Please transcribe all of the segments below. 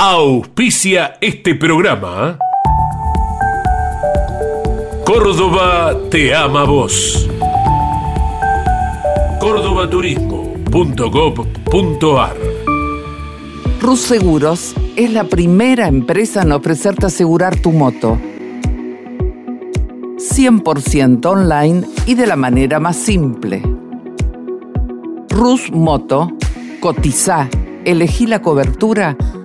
auspicia este programa. Córdoba te ama vos. cordobaturismo.gov.ar Rus Seguros es la primera empresa en ofrecerte asegurar tu moto. 100% online y de la manera más simple. Rus Moto, cotiza, elegí la cobertura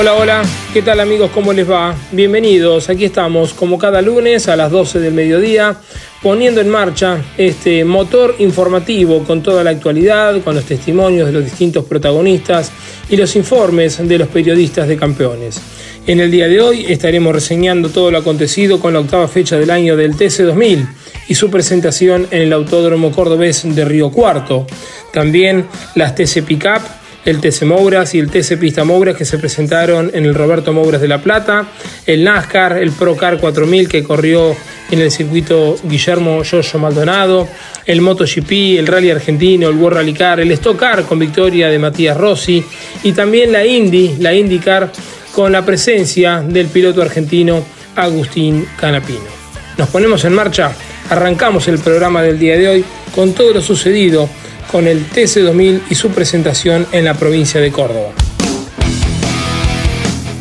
Hola, hola, ¿qué tal amigos? ¿Cómo les va? Bienvenidos, aquí estamos como cada lunes a las 12 del mediodía poniendo en marcha este motor informativo con toda la actualidad, con los testimonios de los distintos protagonistas y los informes de los periodistas de campeones. En el día de hoy estaremos reseñando todo lo acontecido con la octava fecha del año del TC2000 y su presentación en el Autódromo Cordobés de Río Cuarto. También las TC Pickup el TC Mouras y el TC Pista Mouras que se presentaron en el Roberto Mouras de La Plata, el NASCAR, el Procar 4000 que corrió en el circuito Guillermo Yoyo Maldonado, el MotoGP, el Rally Argentino, el World Rally Car, el Stock Car con victoria de Matías Rossi y también la Indy, la IndyCar con la presencia del piloto argentino Agustín Canapino. Nos ponemos en marcha, arrancamos el programa del día de hoy con todo lo sucedido con el TC2000 y su presentación en la provincia de Córdoba.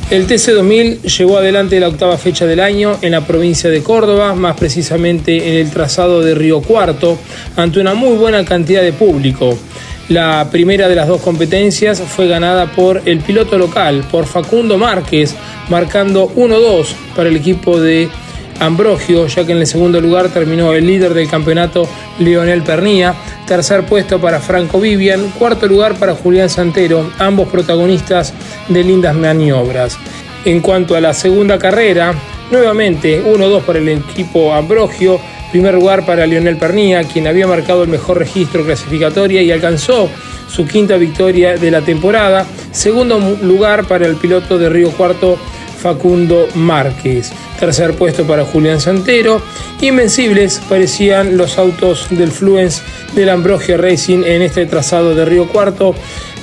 El TC2000 llevó adelante la octava fecha del año en la provincia de Córdoba, más precisamente en el trazado de Río Cuarto, ante una muy buena cantidad de público. La primera de las dos competencias fue ganada por el piloto local, por Facundo Márquez, marcando 1-2 para el equipo de Ambrogio, ya que en el segundo lugar terminó el líder del campeonato Lionel Pernía, tercer puesto para Franco Vivian, cuarto lugar para Julián Santero, ambos protagonistas de lindas maniobras. En cuanto a la segunda carrera, nuevamente 1-2 para el equipo Ambrogio, primer lugar para Lionel Pernía, quien había marcado el mejor registro clasificatorio y alcanzó su quinta victoria de la temporada, segundo lugar para el piloto de Río Cuarto Facundo Márquez. Tercer puesto para Julián Santero. Invencibles parecían los autos del Fluence del Ambrogio Racing en este trazado de Río Cuarto.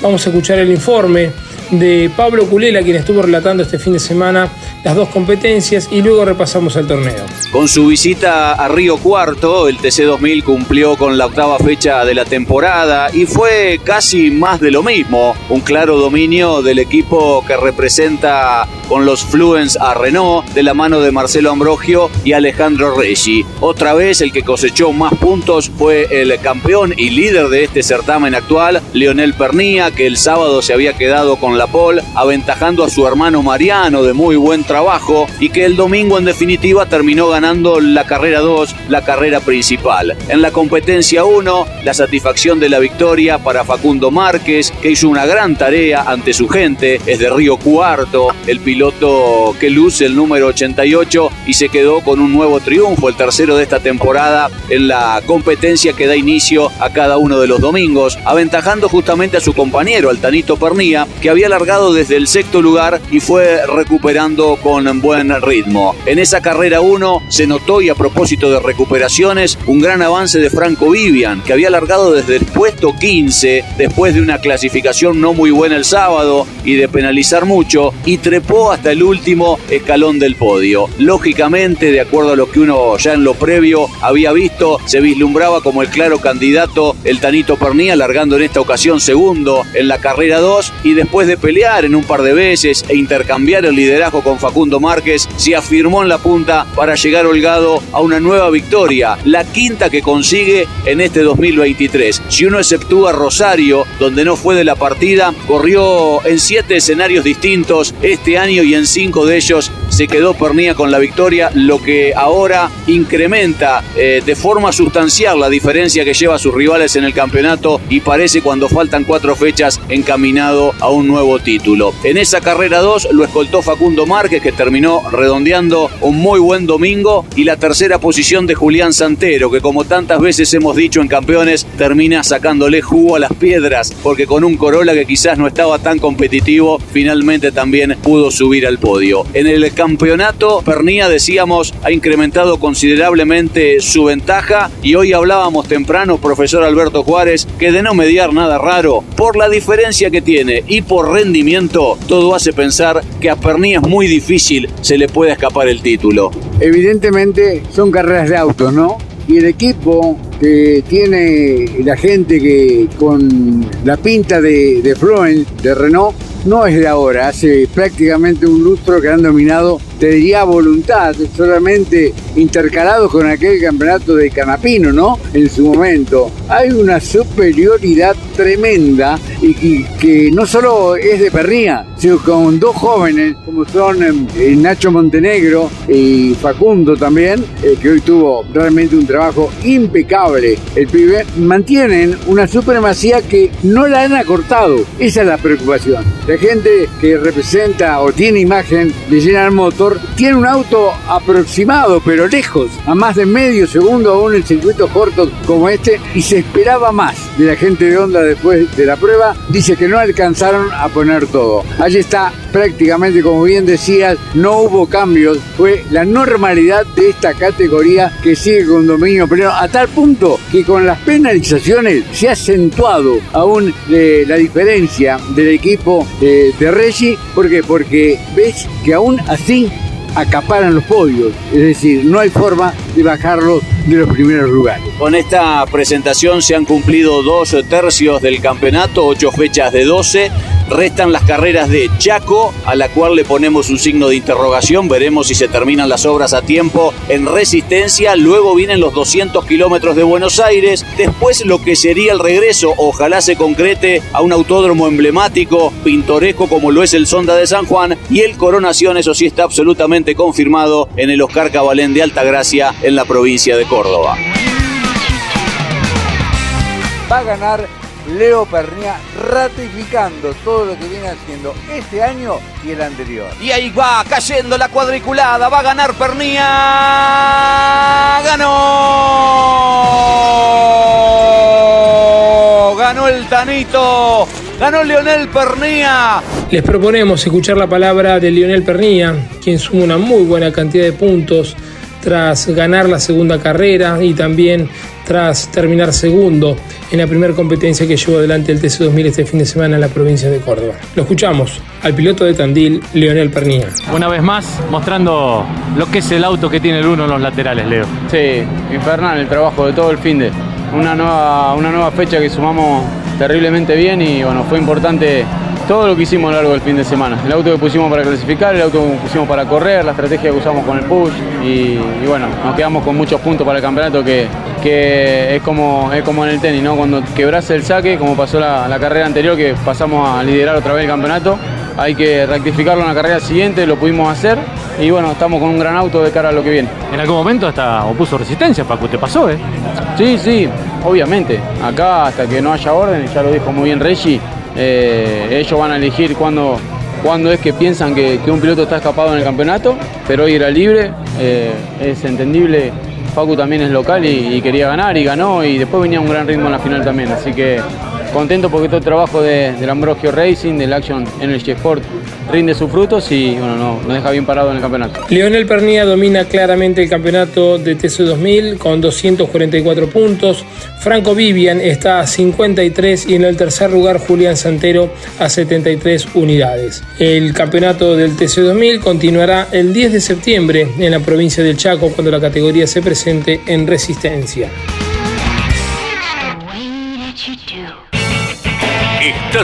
Vamos a escuchar el informe de Pablo Culela, quien estuvo relatando este fin de semana las dos competencias y luego repasamos el torneo. Con su visita a Río Cuarto, el TC2000 cumplió con la octava fecha de la temporada y fue casi más de lo mismo, un claro dominio del equipo que representa con los Fluence a Renault de la mano de Marcelo Ambrogio y Alejandro Reggi. Otra vez el que cosechó más puntos fue el campeón y líder de este certamen actual, Leonel Pernía, que el sábado se había quedado con la pole, aventajando a su hermano Mariano de muy buen trabajo y que el domingo en definitiva terminó ganando la carrera 2, la carrera principal. En la competencia 1, la satisfacción de la victoria para Facundo Márquez, que hizo una gran tarea ante su gente, es de Río Cuarto, el que luce el número 88 y se quedó con un nuevo triunfo, el tercero de esta temporada en la competencia que da inicio a cada uno de los domingos, aventajando justamente a su compañero, Altanito Pernía, que había largado desde el sexto lugar y fue recuperando con buen ritmo. En esa carrera 1 se notó y a propósito de recuperaciones un gran avance de Franco Vivian, que había largado desde el puesto 15 después de una clasificación no muy buena el sábado y de penalizar mucho y trepó hasta el último escalón del podio. Lógicamente, de acuerdo a lo que uno ya en lo previo había visto, se vislumbraba como el claro candidato el Tanito Pernía, largando en esta ocasión segundo en la carrera 2 y después de pelear en un par de veces e intercambiar el liderazgo con Facundo Márquez, se afirmó en la punta para llegar holgado a una nueva victoria, la quinta que consigue en este 2023. Si uno exceptúa Rosario, donde no fue de la partida, corrió en siete escenarios distintos este año y en cinco de ellos se quedó Pernía con la victoria, lo que ahora incrementa eh, de forma sustancial la diferencia que lleva sus rivales en el campeonato y parece cuando faltan cuatro fechas encaminado a un nuevo título. En esa carrera 2 lo escoltó Facundo Márquez que terminó redondeando un muy buen domingo y la tercera posición de Julián Santero que como tantas veces hemos dicho en campeones termina sacándole jugo a las piedras porque con un Corolla que quizás no estaba tan competitivo finalmente también pudo subir al podio. En el campeonato, Pernía, decíamos, ha incrementado considerablemente su ventaja y hoy hablábamos temprano, profesor Alberto Juárez, que de no mediar nada raro, por la diferencia que tiene y por rendimiento, todo hace pensar que a Pernía es muy difícil se le puede escapar el título. Evidentemente son carreras de autos, ¿no? Y el equipo que tiene la gente que con la pinta de, de Fluence, de Renault, no es de ahora, hace prácticamente un lustro que han dominado, te diría voluntad, solamente intercalados con aquel campeonato de Canapino, ¿no? En su momento. Hay una superioridad tremenda y, que no solo es de Perría, sino con dos jóvenes como son em, eh, Nacho Montenegro y Facundo también, eh, que hoy tuvo realmente un trabajo impecable el pibe, mantienen una supremacía que no la han acortado. Esa es la preocupación. La gente que representa o tiene imagen de General Motor tiene un auto aproximado, pero lejos, a más de medio segundo aún en circuitos cortos como este, y se esperaba más de la gente de Honda después de la prueba. Dice que no alcanzaron a poner todo. Allí está prácticamente, como bien decías, no hubo cambios. Fue la normalidad de esta categoría que sigue con dominio pleno, a tal punto que con las penalizaciones se ha acentuado aún eh, la diferencia del equipo eh, de Reggie. ¿Por qué? Porque ves que aún así acaparan los podios. Es decir, no hay forma de bajarlos de los primeros lugares. Con esta presentación se han cumplido dos tercios del campeonato, ocho fechas de 12. Restan las carreras de Chaco, a la cual le ponemos un signo de interrogación. Veremos si se terminan las obras a tiempo en resistencia. Luego vienen los 200 kilómetros de Buenos Aires. Después lo que sería el regreso, ojalá se concrete a un autódromo emblemático, pintoresco como lo es el Sonda de San Juan. Y el Coronación, eso sí está absolutamente confirmado en el Oscar Cabalén de Altagracia, en la provincia de Córdoba. Va a ganar Leo Pernía ratificando todo lo que viene haciendo este año y el anterior. Y ahí va cayendo la cuadriculada, va a ganar Pernía. Ganó. Ganó el Tanito. Ganó Leonel Pernía. Les proponemos escuchar la palabra de Leonel Pernía, quien suma una muy buena cantidad de puntos tras ganar la segunda carrera y también tras terminar segundo en la primera competencia que llevó adelante el TC2000 este fin de semana en la provincia de Córdoba. Lo escuchamos al piloto de Tandil, Leonel Pernilla. Una vez más, mostrando lo que es el auto que tiene el uno en los laterales, Leo. Sí, infernal el trabajo de todo el fin de. Una nueva, una nueva fecha que sumamos terriblemente bien y bueno, fue importante todo lo que hicimos a lo largo del fin de semana. El auto que pusimos para clasificar, el auto que pusimos para correr, la estrategia que usamos con el push y, bueno, nos quedamos con muchos puntos para el campeonato que, que es, como, es como en el tenis, ¿no? Cuando quebras el saque, como pasó la, la carrera anterior que pasamos a liderar otra vez el campeonato, hay que rectificarlo en la carrera siguiente, lo pudimos hacer y bueno, estamos con un gran auto de cara a lo que viene. En algún momento hasta opuso resistencia, Paco, ¿te pasó, eh? Sí, sí, obviamente. Acá hasta que no haya orden, ya lo dijo muy bien Reggie, eh, ellos van a elegir cuándo, es que piensan que, un piloto está escapado en el campeonato, pero hoy era libre, eh, es entendible. Facu también es local y, quería ganar y ganó y después venía un gran ritmo en la final también, así que contento porque todo el trabajo de, del Ambrosio Racing, del Action Energy Sport, rinde sus frutos y bueno, no, nos deja bien parado en el campeonato. Leonel Pernía domina claramente el campeonato de TC2000 con 244 puntos. Franco Vivian está a 53 y en el tercer lugar Julián Santero a 73 unidades. El campeonato del TC2000 continuará el 10 de septiembre en la provincia del Chaco cuando la categoría se presente en resistencia.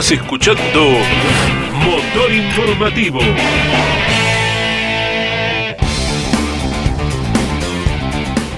Estás escuchando Motor Informativo.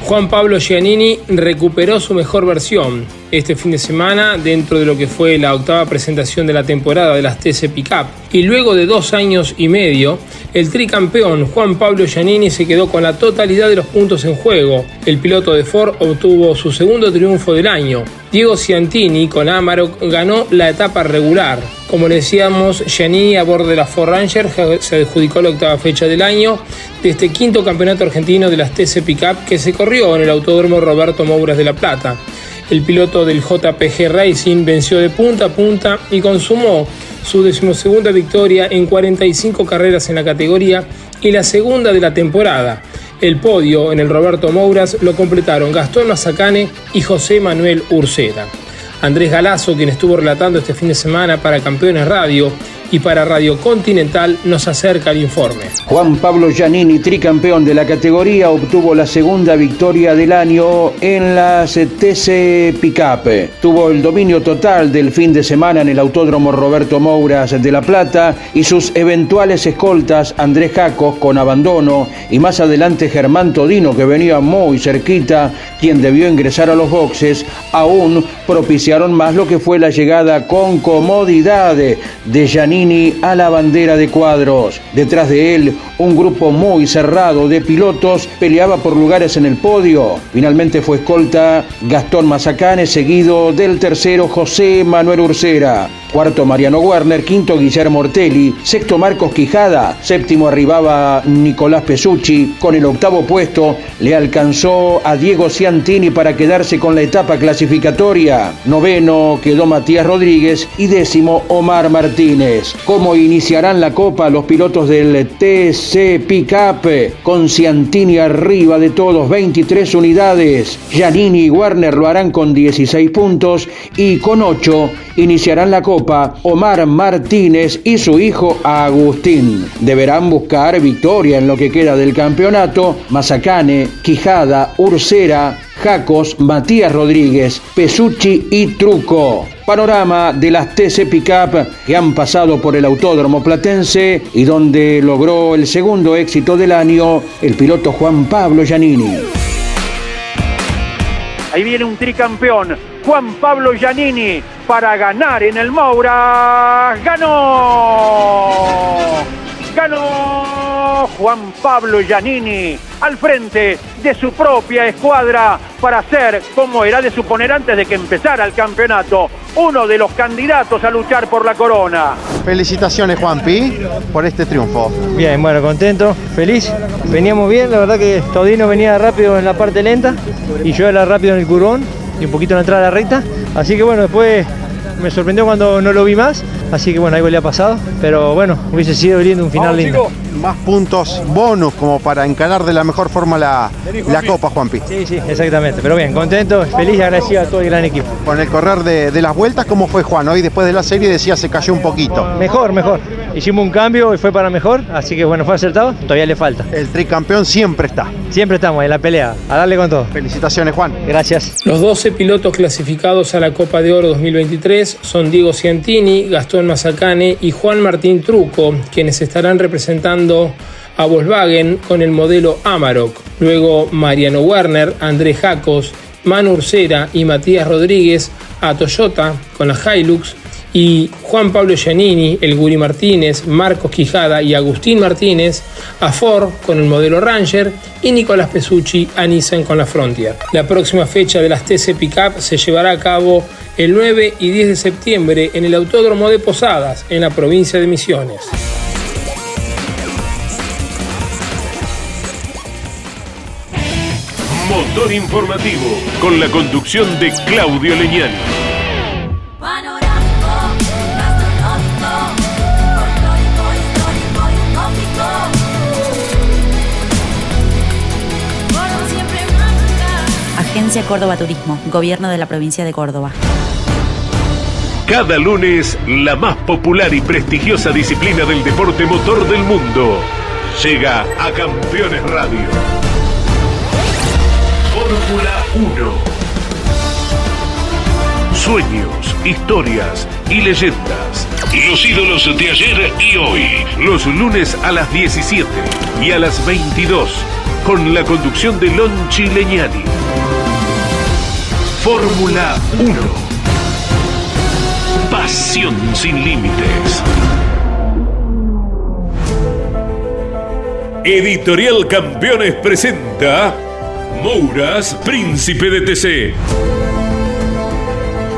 Juan Pablo Giannini recuperó su mejor versión este fin de semana dentro de lo que fue la octava presentación de la temporada de las TC Pickup. Y luego de dos años y medio, el tricampeón Juan Pablo Giannini se quedó con la totalidad de los puntos en juego. El piloto de Ford obtuvo su segundo triunfo del año. Diego Ciantini con Amarok ganó la etapa regular. Como le decíamos, Giannini a bordo de la Ford Ranger se adjudicó la octava fecha del año de este quinto campeonato argentino de las TC Pickup que se corrió en el Autódromo Roberto Mouras de La Plata. El piloto del JPG Racing venció de punta a punta y consumó su decimosegunda victoria en 45 carreras en la categoría y la segunda de la temporada. El podio en el Roberto Mouras lo completaron Gastón Mazacane y José Manuel Ursera. Andrés Galazo, quien estuvo relatando este fin de semana para Campeones Radio, y para Radio Continental nos acerca el informe. Juan Pablo Giannini, tricampeón de la categoría, obtuvo la segunda victoria del año en las TC Pickup. Tuvo el dominio total del fin de semana en el Autódromo Roberto Mouras de La Plata y sus eventuales escoltas Andrés Jacos con abandono y más adelante Germán Todino que venía muy cerquita, quien debió ingresar a los boxes, aún propiciaron más lo que fue la llegada con comodidad de Giannini a la bandera de cuadros. Detrás de él, un grupo muy cerrado de pilotos peleaba por lugares en el podio. Finalmente fue escolta Gastón Mazacane, seguido del tercero José Manuel Ursera. Cuarto Mariano Werner, quinto Guillermo Ortelli, sexto Marcos Quijada, séptimo arribaba Nicolás Pesucci, con el octavo puesto le alcanzó a Diego Ciantini para quedarse con la etapa clasificatoria. Noveno quedó Matías Rodríguez y décimo Omar Martínez. ¿Cómo iniciarán la copa los pilotos del TC Pickup? Con Ciantini arriba de todos, 23 unidades. Giannini y Werner lo harán con 16 puntos y con 8 iniciarán la copa Omar Martínez y su hijo Agustín. Deberán buscar victoria en lo que queda del campeonato. Mazacane, Quijada, Ursera, Jacos, Matías Rodríguez, Pesucci y Truco. Panorama de las TC Pickup que han pasado por el Autódromo Platense y donde logró el segundo éxito del año el piloto Juan Pablo Giannini. Ahí viene un tricampeón, Juan Pablo Giannini, para ganar en el Moura. ¡Ganó! ¡Ganó! Juan Pablo Giannini al frente de su propia escuadra para ser, como era de suponer antes de que empezara el campeonato, uno de los candidatos a luchar por la corona. Felicitaciones Juanpi por este triunfo. Bien, bueno, contento, feliz. Veníamos bien, la verdad que Todino venía rápido en la parte lenta y yo era rápido en el curvón y un poquito en la entrada de la recta. Así que bueno, después me sorprendió cuando no lo vi más. Así que bueno, algo le ha pasado. Pero bueno, hubiese sido lindo un final lindo. Más puntos bonus como para encarar de la mejor forma la, la Copa, Juanpi. Sí, sí, exactamente. Pero bien, contento, feliz y agradecido a todo el gran equipo. Con el correr de, de las vueltas, ¿cómo fue Juan? Hoy después de la serie decía se cayó un poquito. Mejor, mejor. Hicimos un cambio y fue para mejor, así que bueno, fue acertado, todavía le falta. El tricampeón siempre está. Siempre estamos en la pelea, a darle con todo. Felicitaciones, Juan. Gracias. Los 12 pilotos clasificados a la Copa de Oro 2023 son Diego Ciantini, Gastón Mazacane y Juan Martín Truco, quienes estarán representando a Volkswagen con el modelo Amarok. Luego Mariano Werner, Andrés Jacos, Manu Ursera y Matías Rodríguez a Toyota con la Hilux y Juan Pablo Giannini, el Guri Martínez, Marcos Quijada y Agustín Martínez a Ford con el modelo Ranger y Nicolás Pesucci a Nissan con la Frontier. La próxima fecha de las TC Pickup se llevará a cabo el 9 y 10 de septiembre en el Autódromo de Posadas, en la provincia de Misiones. Motor informativo con la conducción de Claudio Leñani. Agencia Córdoba Turismo, Gobierno de la Provincia de Córdoba. Cada lunes, la más popular y prestigiosa disciplina del deporte motor del mundo llega a Campeones Radio. Fórmula 1 sueños, historias y leyendas. Los ídolos de ayer y hoy. Los lunes a las 17 y a las 22 con la conducción de Lon Leñani. Fórmula 1. Pasión sin límites. Editorial Campeones presenta Mouras, Príncipe de TC.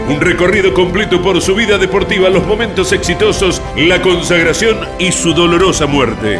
Un recorrido completo por su vida deportiva, los momentos exitosos, la consagración y su dolorosa muerte.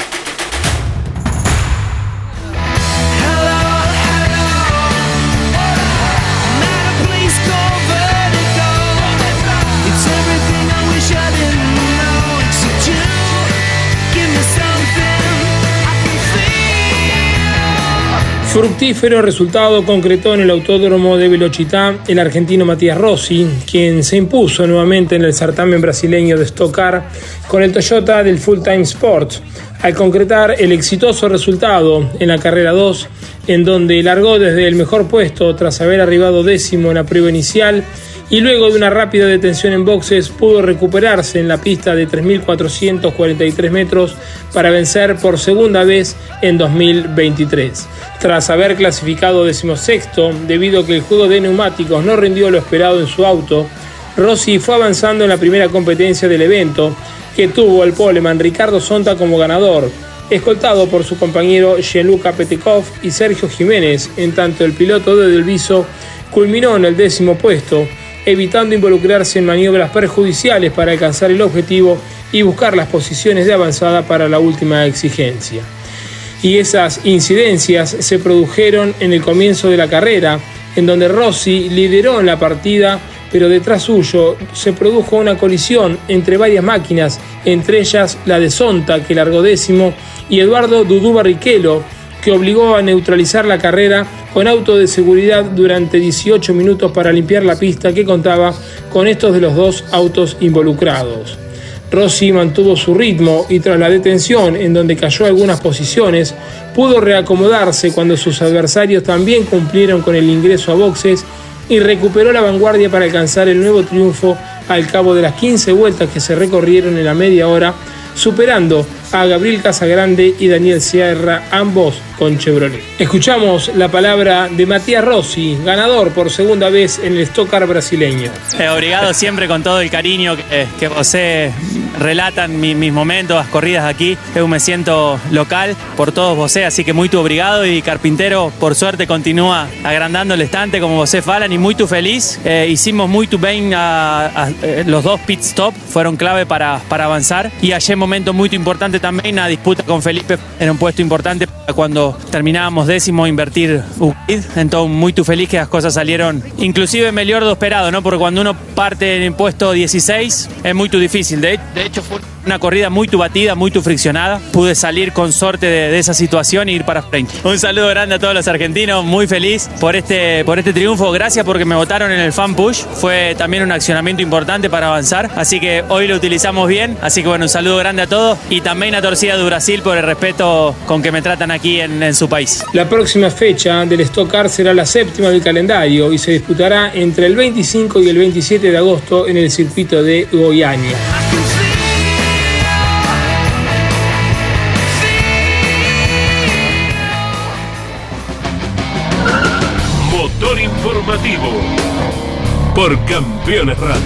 Fructífero resultado concretó en el autódromo de Velochitá el argentino Matías Rossi, quien se impuso nuevamente en el certamen brasileño de Stock Car con el Toyota del Full Time Sport, al concretar el exitoso resultado en la carrera 2, en donde largó desde el mejor puesto tras haber arribado décimo en la prueba inicial y luego de una rápida detención en boxes pudo recuperarse en la pista de 3.443 metros para vencer por segunda vez en 2023. Tras haber clasificado decimosexto debido a que el juego de neumáticos no rindió lo esperado en su auto, Rossi fue avanzando en la primera competencia del evento que tuvo el poleman Ricardo Sonta como ganador, escoltado por su compañero Gianluca Petekov y Sergio Jiménez, en tanto el piloto de Delviso culminó en el décimo puesto evitando involucrarse en maniobras perjudiciales para alcanzar el objetivo y buscar las posiciones de avanzada para la última exigencia. Y esas incidencias se produjeron en el comienzo de la carrera, en donde Rossi lideró en la partida, pero detrás suyo se produjo una colisión entre varias máquinas, entre ellas la de Sonta, que largó décimo, y Eduardo Dudú Barrichello, que obligó a neutralizar la carrera con auto de seguridad durante 18 minutos para limpiar la pista que contaba con estos de los dos autos involucrados. Rossi mantuvo su ritmo y tras la detención en donde cayó algunas posiciones, pudo reacomodarse cuando sus adversarios también cumplieron con el ingreso a boxes y recuperó la vanguardia para alcanzar el nuevo triunfo al cabo de las 15 vueltas que se recorrieron en la media hora, superando a Gabriel Casagrande y Daniel Sierra, ambos con Chevrolet. Escuchamos la palabra de Matías Rossi, ganador por segunda vez en el Stock Car brasileño. Eh, obrigado siempre con todo el cariño que, que vosé relatan mis momentos, las corridas aquí. Eu me siento local por todos vosé, así que muy tu obrigado y Carpintero, por suerte, continúa agrandando el estante como vosé falan y muy tu feliz. Eh, hicimos muy tu bien a, a, eh, los dos pit stop, fueron clave para, para avanzar y ayer momento muy importante también, una disputa con Felipe en un puesto importante cuando terminábamos décimo invertir UCID. Entonces, muy tu feliz que las cosas salieron inclusive mejor de esperado, ¿no? Porque cuando uno parte en el puesto 16 es muy tu difícil. De, de hecho, fue una corrida muy tu batida, muy tu friccionada. Pude salir con suerte de, esa situación e ir para frente. Un saludo grande a todos los argentinos, muy feliz por este, por este triunfo. Gracias porque me votaron en el fan push. Fue también un accionamiento importante para avanzar. Así que hoy lo utilizamos bien. Así que bueno, un saludo grande a todos y también a Torcida de Brasil por el respeto con que me tratan aquí en, en su país. La próxima fecha del Stock Car será la séptima del calendario y se disputará entre el 25 y el 27 de agosto en el circuito de Goiânia. Por Campeones Radio.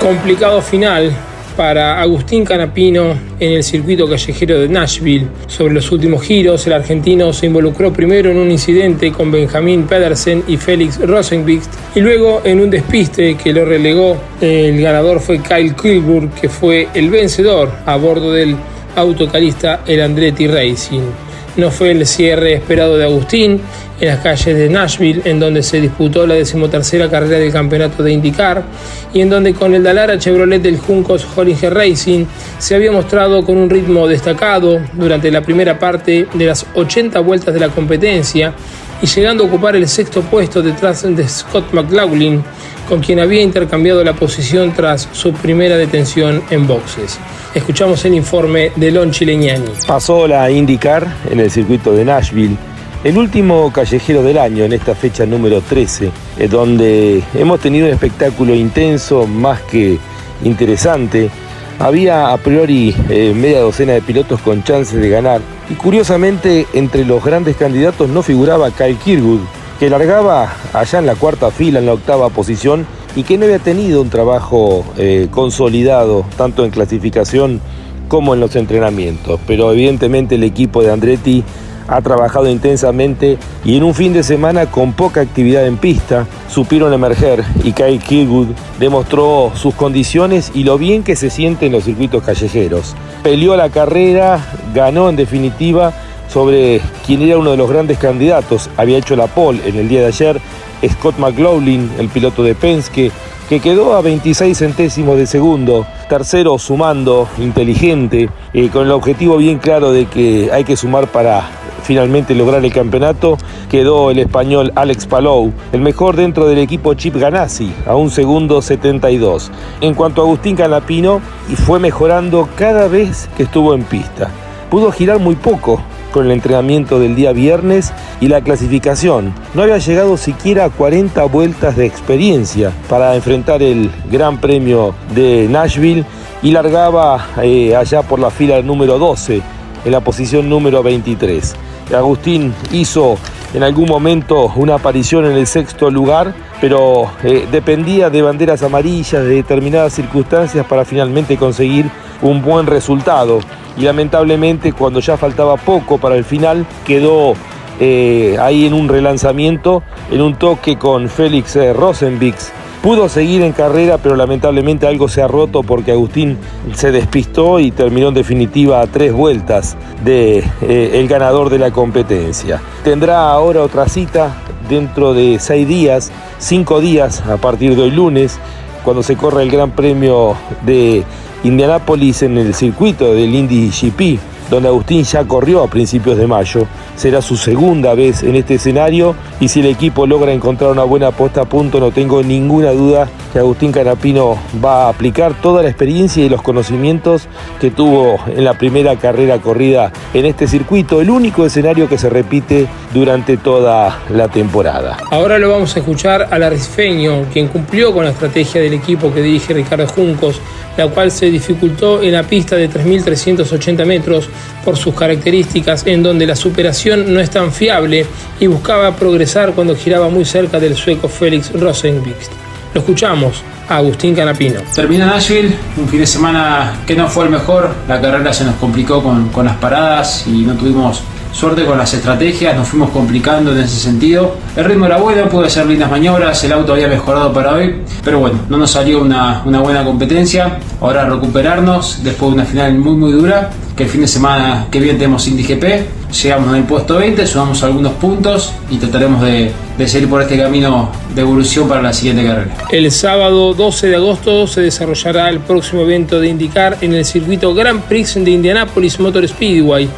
Complicado final para Agustín Canapino en el circuito callejero de Nashville. Sobre los últimos giros, el argentino se involucró primero en un incidente con Benjamín Pedersen y Félix Rosenbicht y luego en un despiste que lo relegó. El ganador fue Kyle Kilburg, que fue el vencedor a bordo del autocalista el Andretti Racing. No fue el cierre esperado de Agustín en las calles de Nashville, en donde se disputó la decimotercera carrera del campeonato de IndyCar y en donde con el Dalara Chevrolet del Juncos Hollinger Racing se había mostrado con un ritmo destacado durante la primera parte de las 80 vueltas de la competencia y llegando a ocupar el sexto puesto detrás de Scott McLaughlin, con quien había intercambiado la posición tras su primera detención en boxes. Escuchamos el informe de Lon Chileñani. Pasó la IndyCar en el circuito de Nashville, el último callejero del año en esta fecha número 13, donde hemos tenido un espectáculo intenso, más que interesante. Había a priori eh, media docena de pilotos con chances de ganar y curiosamente entre los grandes candidatos no figuraba Kyle Kirkwood, que largaba allá en la cuarta fila, en la octava posición y que no había tenido un trabajo eh, consolidado tanto en clasificación como en los entrenamientos. Pero evidentemente el equipo de Andretti ha trabajado intensamente y en un fin de semana con poca actividad en pista supieron emerger y Kyle Kirkwood demostró sus condiciones y lo bien que se siente en los circuitos callejeros. Peleó la carrera, ganó en definitiva sobre quien era uno de los grandes candidatos, había hecho la pole en el día de ayer, Scott McLaughlin, el piloto de Penske, que quedó a 26 centésimos de segundo, tercero sumando, inteligente, eh, con el objetivo bien claro de que hay que sumar para finalmente lograr el campeonato, quedó el español Alex Palou, el mejor dentro del equipo Chip Ganassi, a un segundo 72. En cuanto a Agustín Canapino, fue mejorando cada vez que estuvo en pista. Pudo girar muy poco con el entrenamiento del día viernes y la clasificación. No había llegado siquiera a 40 vueltas de experiencia para enfrentar el Gran Premio de Nashville y largaba eh, allá por la fila número 12, en la posición número 23. Agustín hizo en algún momento una aparición en el sexto lugar, pero eh, dependía de banderas amarillas, de determinadas circunstancias para finalmente conseguir un buen resultado. Y lamentablemente cuando ya faltaba poco para el final, quedó eh, ahí en un relanzamiento, en un toque con Félix eh, Rosenbix Pudo seguir en carrera, pero lamentablemente algo se ha roto porque Agustín se despistó y terminó en definitiva a tres vueltas de eh, ganador de la competencia. Tendrá ahora otra cita dentro de seis días, cinco días a partir de hoy lunes, cuando se corre el Gran Premio de Indianápolis en el circuito del Indy GP donde Agustín ya corrió a principios de mayo. Será su segunda vez en este escenario y si el equipo logra encontrar una buena puesta a punto, no tengo ninguna duda que Agustín Canapino va a aplicar toda la experiencia y los conocimientos que tuvo en la primera carrera corrida en este circuito, el único escenario que se repite durante toda la temporada. Ahora lo vamos a escuchar al arrisfeño, quien cumplió con la estrategia del equipo que dirige Ricardo Juncos, la cual se dificultó en la pista de 3.380 metros por sus características, en donde la superación no es tan fiable y buscaba progresar cuando giraba muy cerca del sueco Félix Rosenqvist. Lo escuchamos Agustín Canapino. Termina Nashville, un fin de semana que no fue el mejor, la carrera se nos complicó con, con las paradas y no tuvimos suerte con las estrategias, nos fuimos complicando en ese sentido. El ritmo era bueno, pude hacer lindas maniobras, el auto había mejorado para hoy, pero bueno, no nos salió una, una buena competencia. Ahora recuperarnos después de una final muy muy dura, que el fin de semana que viene tenemos Indy GP. Llegamos en el puesto 20, sumamos algunos puntos y trataremos de, de seguir por este camino de evolución para la siguiente carrera. El sábado 12 de agosto se desarrollará el próximo evento de IndyCar en el circuito Grand Prix de Indianapolis Motor Speedway.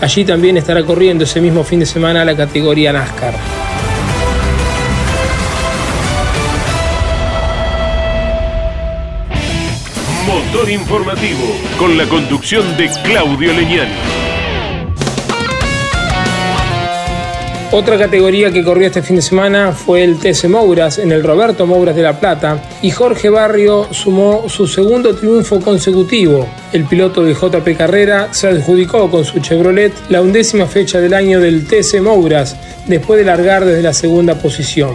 Allí también estará corriendo ese mismo fin de semana la categoría NASCAR. Motor informativo con la conducción de Claudio Leñani. Otra categoría que corrió este fin de semana fue el TC Mouras en el Roberto Mouras de La Plata y Jorge Barrio sumó su segundo triunfo consecutivo. El piloto de JP Carrera se adjudicó con su Chevrolet la undécima fecha del año del TC Mouras después de largar desde la segunda posición.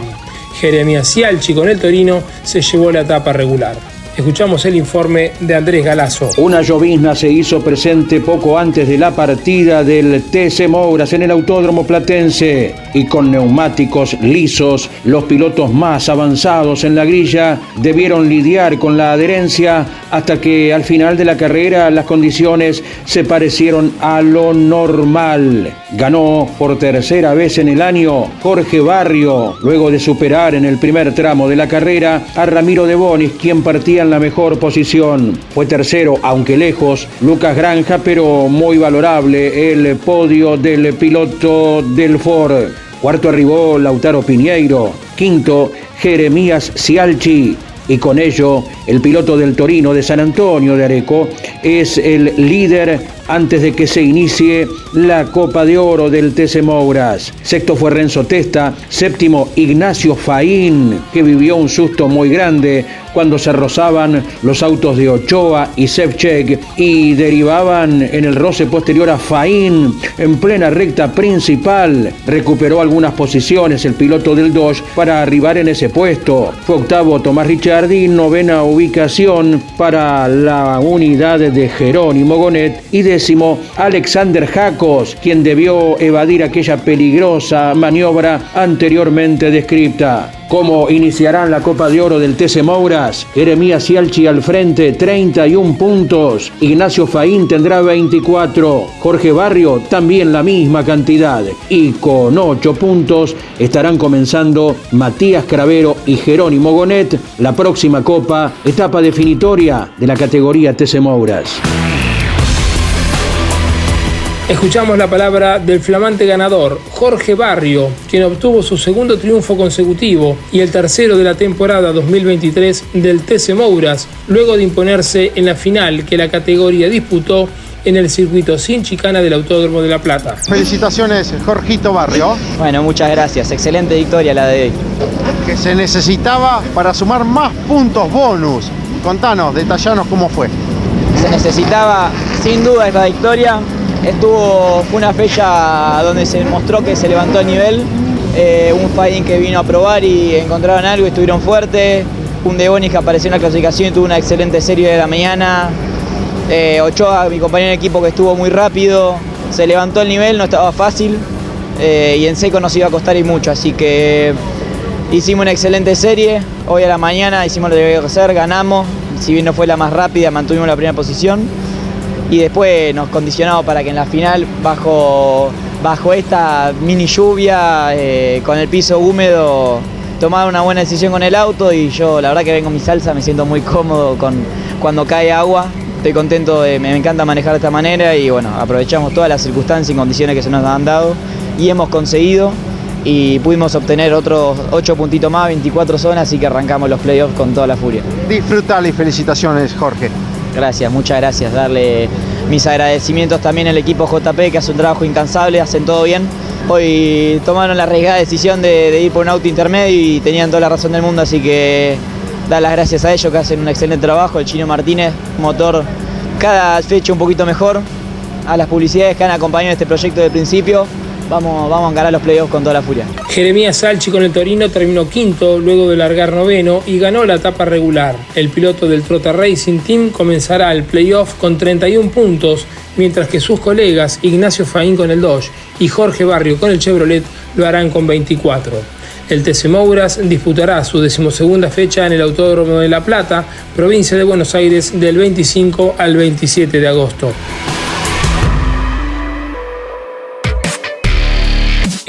Jeremías Cialchi con el Torino se llevó la etapa regular. Escuchamos el informe de Andrés Galazo. Una llovizna se hizo presente poco antes de la partida del TC Mouras en el Autódromo Platense y con neumáticos lisos, los pilotos más avanzados en la grilla debieron lidiar con la adherencia hasta que al final de la carrera las condiciones se parecieron a lo normal. Ganó por tercera vez en el año Jorge Barrio, luego de superar en el primer tramo de la carrera a Ramiro de Bonis, quien partía en la mejor posición. Fue tercero, aunque lejos, Lucas Granja, pero muy valorable el podio del piloto del Ford. Cuarto arribó Lautaro Piñeiro. Quinto, Jeremías Cialchi. Y con ello, el piloto del Torino de San Antonio de Areco es el líder antes de que se inicie la Copa de Oro del TC Mouras. Sexto fue Renzo Testa, séptimo Ignacio Faín, que vivió un susto muy grande cuando se rozaban los autos de Ochoa y Sevchek y derivaban en el roce posterior a Faín en plena recta principal. Recuperó algunas posiciones el piloto del Dodge para arribar en ese puesto. Fue octavo Tomás Ricciardi, novena ubicación para la unidad de Jerónimo Gonet y Alexander Jacos, quien debió evadir aquella peligrosa maniobra anteriormente descrita. ¿Cómo iniciarán la Copa de Oro del TC Mouras? Jeremías Cialchi al frente, 31 puntos. Ignacio Faín tendrá 24. Jorge Barrio también la misma cantidad. Y con 8 puntos estarán comenzando Matías Cravero y Jerónimo Gonet la próxima Copa, etapa definitoria de la categoría TC Mouras. Escuchamos la palabra del flamante ganador, Jorge Barrio, quien obtuvo su segundo triunfo consecutivo y el tercero de la temporada 2023 del TC Mouras, luego de imponerse en la final que la categoría disputó en el circuito sin chicana del Autódromo de La Plata. Felicitaciones, Jorgito Barrio. Bueno, muchas gracias. Excelente victoria la de hoy. Que se necesitaba para sumar más puntos bonus. Contanos, detallanos cómo fue. Se necesitaba sin duda esta victoria Estuvo, fue una fecha donde se mostró que se levantó el nivel, eh, un fighting que vino a probar y encontraron algo, estuvieron fuertes, un de Bonis que apareció en la clasificación y tuvo una excelente serie de la mañana, eh, Ochoa, mi compañero de equipo que estuvo muy rápido, se levantó el nivel, no estaba fácil eh, y en seco nos iba a costar y mucho, así que hicimos una excelente serie, hoy a la mañana hicimos lo que debía hacer, ganamos, si bien no fue la más rápida, mantuvimos la primera posición y después nos condicionamos para que en la final, bajo, bajo esta mini lluvia, eh, con el piso húmedo, tomar una buena decisión con el auto y yo la verdad que vengo mi salsa, me siento muy cómodo con, cuando cae agua. Estoy contento, de, me encanta manejar de esta manera y bueno, aprovechamos todas las circunstancias y condiciones que se nos han dado y hemos conseguido y pudimos obtener otros 8 puntitos más, 24 zonas, así que arrancamos los playoffs con toda la furia. Disfrutar y felicitaciones, Jorge. Gracias, muchas gracias. Darle mis agradecimientos también al equipo JP que hace un trabajo incansable, hacen todo bien. Hoy tomaron la arriesgada decisión de, ir por un auto intermedio y tenían toda la razón del mundo, así que dar las gracias a ellos que hacen un excelente trabajo. El Chino Martínez, motor cada fecha un poquito mejor. A las publicidades que han acompañado este proyecto el principio vamos, vamos a encarar los playoffs con toda la furia. Jeremías Salchi con el Torino terminó quinto luego de largar noveno y ganó la etapa regular. El piloto del Trota Racing Team comenzará el playoff con 31 puntos, mientras que sus colegas Ignacio Faín con el Dodge y Jorge Barrio con el Chevrolet lo harán con 24. El TC Mouras disputará su decimosegunda fecha en el Autódromo de La Plata, provincia de Buenos Aires, del 25 al 27 de agosto.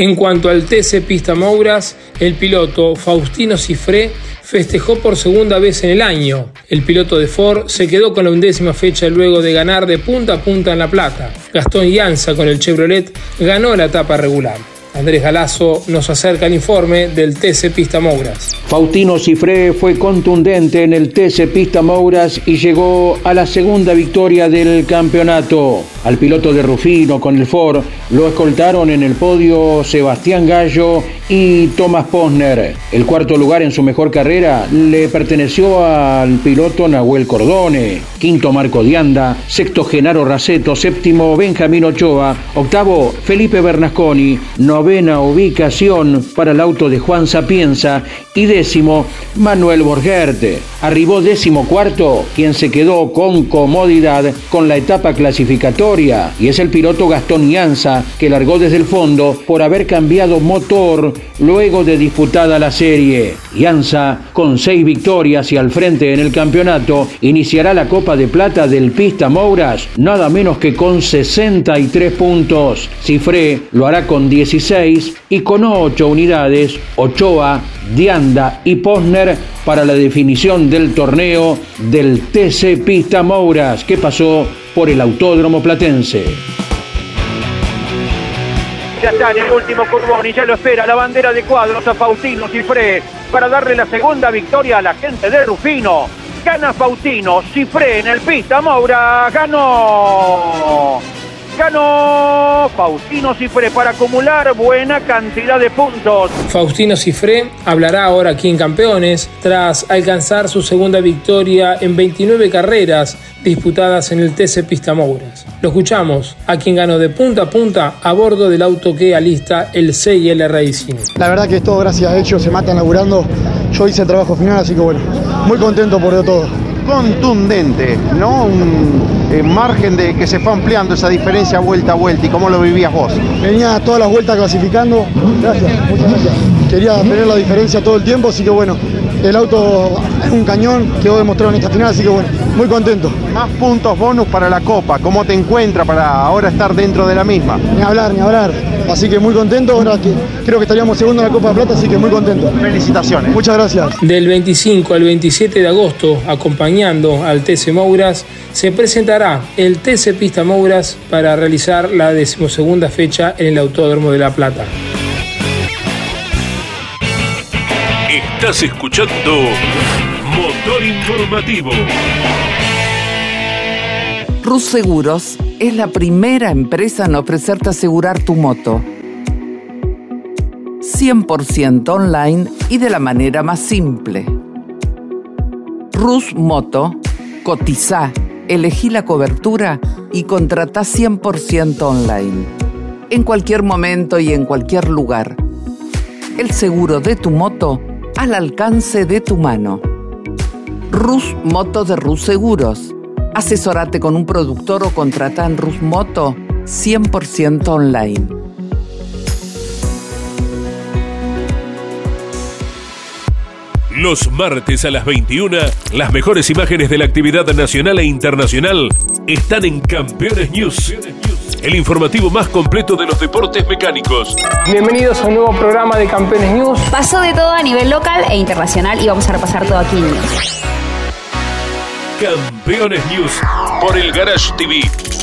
En cuanto al TC Pista Mouras, el piloto Faustino Cifré festejó por segunda vez en el año. El piloto de Ford se quedó con la undécima fecha luego de ganar de punta a punta en La Plata. Gastón Llanza con el Chevrolet ganó la etapa regular. Andrés Galazo nos acerca el informe del TC Pista Mouras. Faustino Cifré fue contundente en el TC Pista Mouras y llegó a la segunda victoria del campeonato. Al piloto de Rufino con el Ford. Lo escoltaron en el podio Sebastián Gallo y Tomás Posner. El cuarto lugar en su mejor carrera le perteneció al piloto Nahuel Cordone, quinto Marco Dianda, sexto Genaro Raceto, séptimo Benjamín Ochoa, octavo Felipe Bernasconi, novena ubicación para el auto de Juan Sapienza. Y décimo Manuel Borgerte. Arribó décimo cuarto quien se quedó con comodidad con la etapa clasificatoria y es el piloto Gastón Ianza que largó desde el fondo por haber cambiado motor luego de disputada la serie. Ianza, con seis victorias y al frente en el campeonato, iniciará la Copa de Plata del Pista Mouras nada menos que con 63 puntos. Cifré lo hará con 16 y con 8 unidades Ochoa, Dianda y Posner para la definición del torneo del TC Pista Mouras que pasó por el Autódromo Platense. Ya está en el último curvón y ya lo espera la bandera de cuadros a Faustino Cifré para darle la segunda victoria a la gente de Rufino. Gana Faustino Cifré en el pista Maura. Ganó. Ganó Faustino Cifré para acumular buena cantidad de puntos. Faustino Cifré hablará ahora aquí en Campeones tras alcanzar su segunda victoria en 29 carreras disputadas en el TC Pista Mouras. Lo escuchamos a quien ganó de punta a punta a bordo del auto que alista el CIL Racing. La verdad que es todo gracias a ellos, se matan laburando. Yo hice el trabajo final, así que bueno, muy contento por todo. Contundente, ¿no? Un eh, margen de que se fue ampliando esa diferencia vuelta a vuelta. ¿Y cómo lo vivías vos? Venía todas las vueltas clasificando. Gracias, muchas gracias. Quería tener la diferencia todo el tiempo, así que bueno, el auto es un cañón, quedó demostrado en esta final, así que bueno, muy contento. Más puntos bonus para la Copa, ¿cómo te encuentras para ahora estar dentro de la misma? Ni hablar, ni hablar. Así que muy contento, ahora que creo que estaríamos segundo en la Copa de Plata, así que muy contento. Felicitaciones. Muchas gracias. Del 25 al 27 de agosto, acompañando al TC Mouras, se presentará el TC Pista Mouras para realizar la decimosegunda fecha en el Autódromo de La Plata. Estás escuchando Motor Informativo. Rus Seguros es la primera empresa en ofrecerte asegurar tu moto. 100% online y de la manera más simple. Rus Moto, cotiza, elegí la cobertura y contrata 100% online. En cualquier momento y en cualquier lugar. El seguro de tu moto al alcance de tu mano. Rus Moto de Rus Seguros. Asesorate con un productor o contrata en Rus Moto 100% online. Los martes a las 21, las mejores imágenes de la actividad nacional e internacional están en Campeones News. El informativo más completo de los deportes mecánicos. Bienvenidos a un nuevo programa de Campeones News. Pasó de todo a nivel local e internacional y vamos a repasar todo aquí en News. Campeones News por el Garage TV,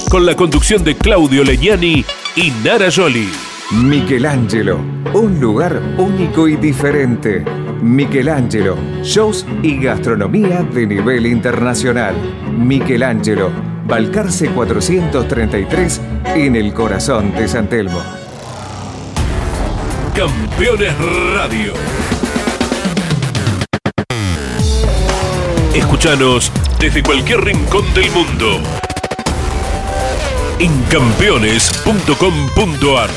con la conducción de Claudio Legnani y Nara Joli. Michelangelo, un lugar único y diferente. Michelangelo, shows y gastronomía de nivel internacional. Michelangelo, Balcarce 433 en el corazón de San Telmo. Campeones Radio. Escúchanos desde cualquier rincón del mundo. En campeones.com.ar.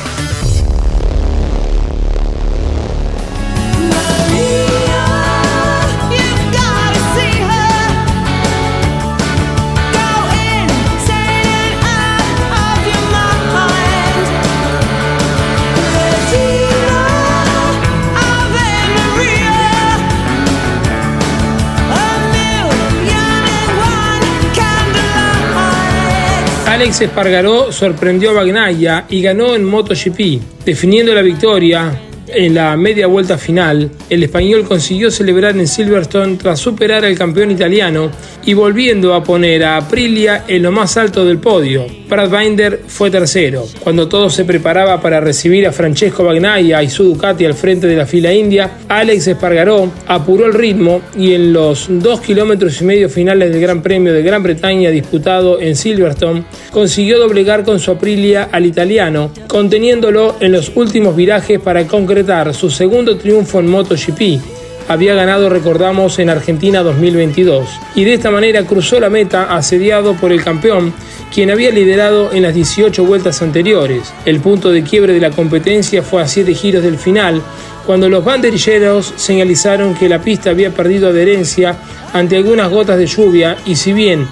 Alex Espargaró sorprendió a Bagnaia y ganó en MotoGP, definiendo la victoria En la media vuelta final, el español consiguió celebrar en Silverstone tras superar al campeón italiano y volviendo a poner a Aprilia en lo más alto del podio. Brad Binder fue tercero. Cuando todo se preparaba para recibir a Francesco Bagnaia y su Ducati al frente de la fila india, Alex Espargaró apuró el ritmo y en los dos kilómetros y medio finales del Gran Premio de Gran Bretaña disputado en Silverstone, consiguió doblegar con su Aprilia al italiano, conteniéndolo en los últimos virajes para concretar su segundo triunfo en MotoGP. Había ganado, recordamos, en Argentina 2022 y de esta manera cruzó la meta asediado por el campeón, quien había liderado en las 18 vueltas anteriores. El punto de quiebre de la competencia fue a 7 giros del final, cuando los banderilleros señalizaron que la pista había perdido adherencia ante algunas gotas de lluvia y si bien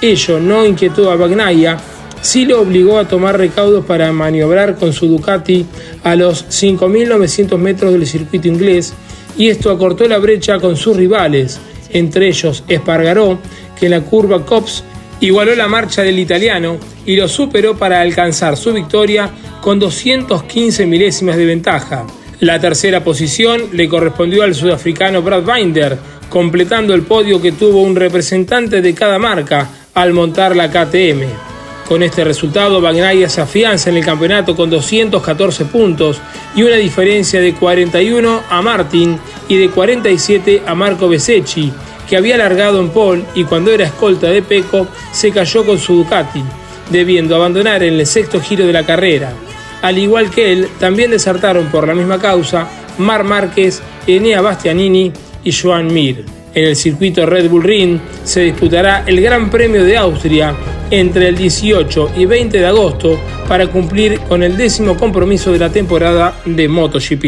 ello no inquietó a Bagnaia, sí lo obligó a tomar recaudos para maniobrar con su Ducati a los 5.900 metros del circuito inglés y esto acortó la brecha con sus rivales, entre ellos Espargaró, que en la curva Cops igualó la marcha del italiano y lo superó para alcanzar su victoria con 215 milésimas de ventaja. La tercera posición le correspondió al sudafricano Brad Binder, completando el podio que tuvo un representante de cada marca al montar la KTM. Con este resultado, Bagnaia se afianza en el campeonato con 214 puntos y una diferencia de 41 a Martin y de 47 a Marco Besecchi, que había largado en pole y cuando era escolta de Peco se cayó con su Ducati, debiendo abandonar en el sexto giro de la carrera. Al igual que él, también desertaron por la misma causa Mar Márquez, Enea Bastianini y Joan Mir. En el circuito Red Bull Ring se disputará el Gran Premio de Austria entre el 18 y 20 de agosto para cumplir con el décimo compromiso de la temporada de MotoGP.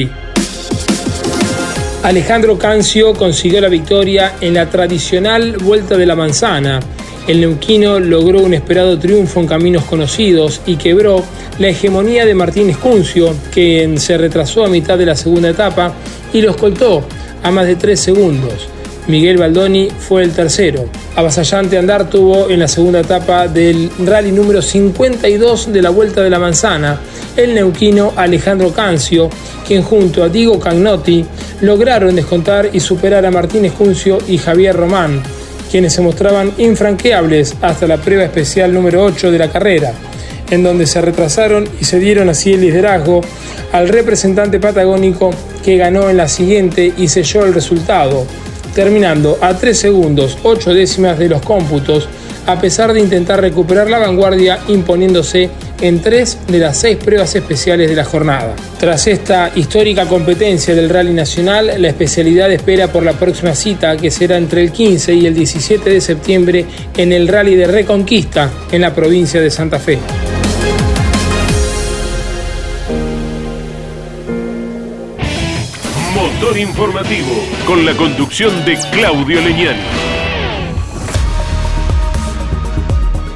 Alejandro Cancio consiguió la victoria en la tradicional Vuelta de la Manzana. El neuquino logró un esperado triunfo en caminos conocidos y quebró la hegemonía de Martín Escuncio, quien se retrasó a mitad de la segunda etapa y lo escoltó a más de 3 segundos. Miguel Baldoni fue el tercero. Avasallante andar tuvo en la segunda etapa del rally número 52 de la Vuelta de la Manzana el neuquino Alejandro Cancio, quien junto a Diego Cagnotti lograron descontar y superar a Martín Escuncio y Javier Román, quienes se mostraban infranqueables hasta la prueba especial número 8 de la carrera, en donde se retrasaron y se dieron así el liderazgo al representante patagónico que ganó en la siguiente y selló el resultado terminando a 3 segundos 8 décimas de los cómputos, a pesar de intentar recuperar la vanguardia imponiéndose en tres de las seis pruebas especiales de la jornada. Tras esta histórica competencia del Rally Nacional, la especialidad espera por la próxima cita que será entre el 15 y el 17 de septiembre en el Rally de Reconquista en la provincia de Santa Fe. Informativo con la conducción de Claudio Leñán.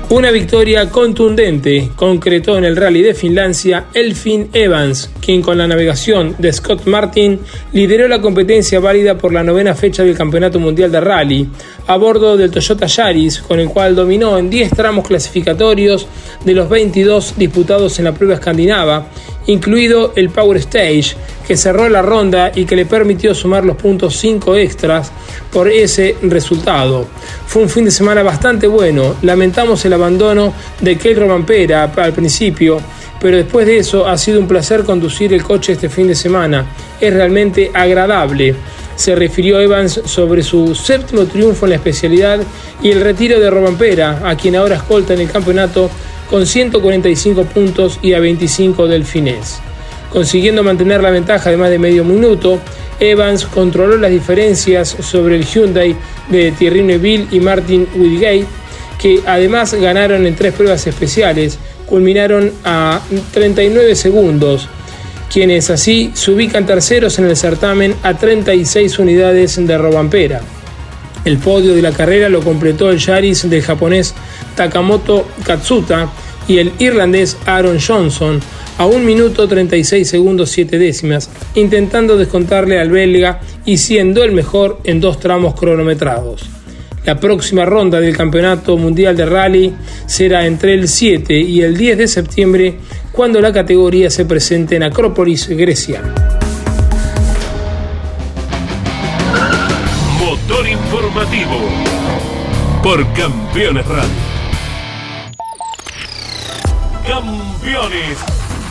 Una victoria contundente concretó en el rally de Finlandia Elfin Evans, quien con la navegación de Scott Martin lideró la competencia válida por la novena fecha del Campeonato Mundial de Rally, a bordo del Toyota Yaris, con el cual dominó en 10 tramos clasificatorios de los 22 disputados en la prueba escandinava, incluido el Power Stage, que cerró la ronda y que le permitió sumar los puntos 5 extras por ese resultado. Fue un fin de semana bastante bueno, lamentamos el abandono de Kel Romampera al principio, pero después de eso ha sido un placer conducir el coche este fin de semana. Es realmente agradable. Se refirió Evans sobre su séptimo triunfo en la especialidad y el retiro de Robampera, a quien ahora escolta en el campeonato con 145 puntos y a 25 del finés. Consiguiendo mantener la ventaja de más de medio minuto, Evans controló las diferencias sobre el Hyundai de Thierry Neuville y Martin Whitgate, que además ganaron en tres pruebas especiales, culminaron a 39 segundos, quienes así se ubican terceros en el certamen a 36 unidades de Robampera. El podio de la carrera lo completó el Yaris del japonés Takamoto Katsuta y el irlandés Aaron Johnson a 1 minuto 36 segundos 7 décimas, intentando descontarle al belga y siendo el mejor en dos tramos cronometrados. La próxima ronda del Campeonato Mundial de Rally será entre el 7 y el 10 de septiembre cuando la categoría se presente en Acrópolis, Grecia. Motor informativo por Campeones Radio. Campeones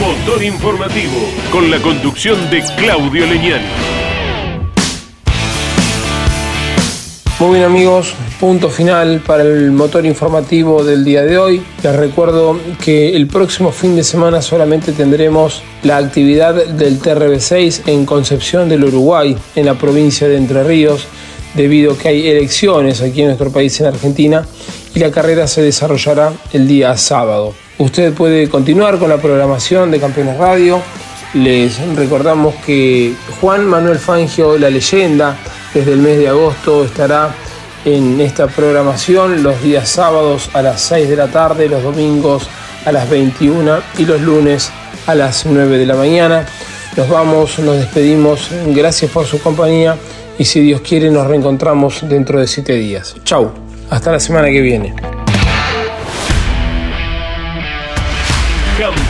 Motor Informativo con la conducción de Claudio Leñani. Muy bien amigos, punto final para el motor informativo del día de hoy. Les recuerdo que el próximo fin de semana solamente tendremos la actividad del TRB6 en Concepción del Uruguay, en la provincia de Entre Ríos, debido a que hay elecciones aquí en nuestro país, en Argentina, y la carrera se desarrollará el día sábado. Usted puede continuar con la programación de Campeones Radio. Les recordamos que Juan Manuel Fangio, la leyenda, desde el mes de agosto estará en esta programación los días sábados a las 6 de la tarde, los domingos a las 21 y los lunes a las 9 de la mañana. Nos vamos, nos despedimos, gracias por su compañía y si Dios quiere nos reencontramos dentro de 7 días. Chau, hasta la semana que viene.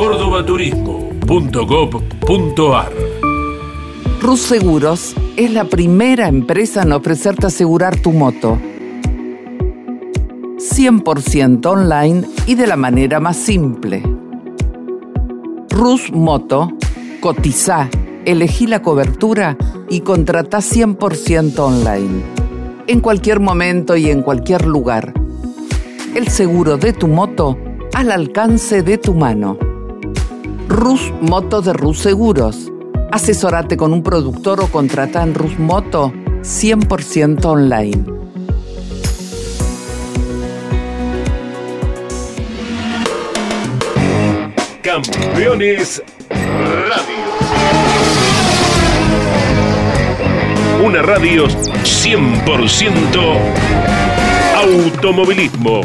cordobaturismo.gov.ar Rus Seguros es la primera empresa en ofrecerte asegurar tu moto. 100% online y de la manera más simple. Rus Moto, cotiza, elegí la cobertura y contrata 100% online. En cualquier momento y en cualquier lugar. El seguro de tu moto al alcance de tu mano. Rus Moto de Rus Seguros. Asesorate con un productor o contrata en Rus Moto 100% online. Campeones Radio. Una radio 100% automovilismo.